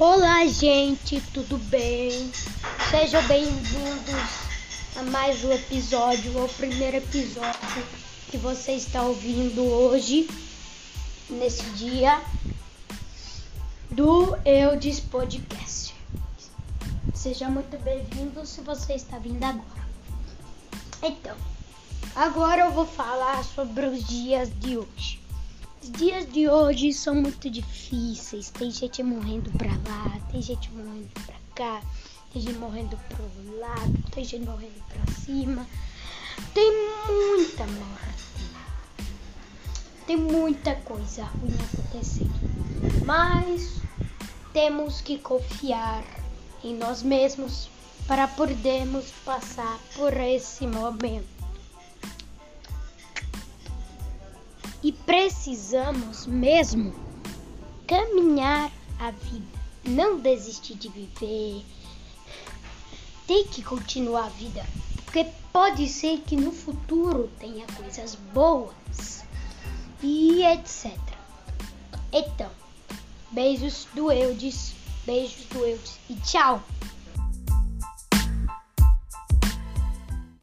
Olá, gente, tudo bem? Sejam bem-vindos a mais um episódio, o primeiro episódio que você está ouvindo hoje, nesse dia, do Eudes Podcast. Seja muito bem-vindo se você está vindo agora. Então, agora eu vou falar sobre os dias de hoje. Os dias de hoje são muito difíceis. Tem gente morrendo pra lá, tem gente morrendo pra cá, tem gente morrendo pro lado, tem gente morrendo pra cima. Tem muita morte. Tem muita coisa ruim acontecendo. Mas temos que confiar em nós mesmos para podermos passar por esse momento. E precisamos mesmo caminhar a vida, não desistir de viver. Tem que continuar a vida, porque pode ser que no futuro tenha coisas boas e etc. Então, beijos do Eudes, beijos do Eudes e tchau!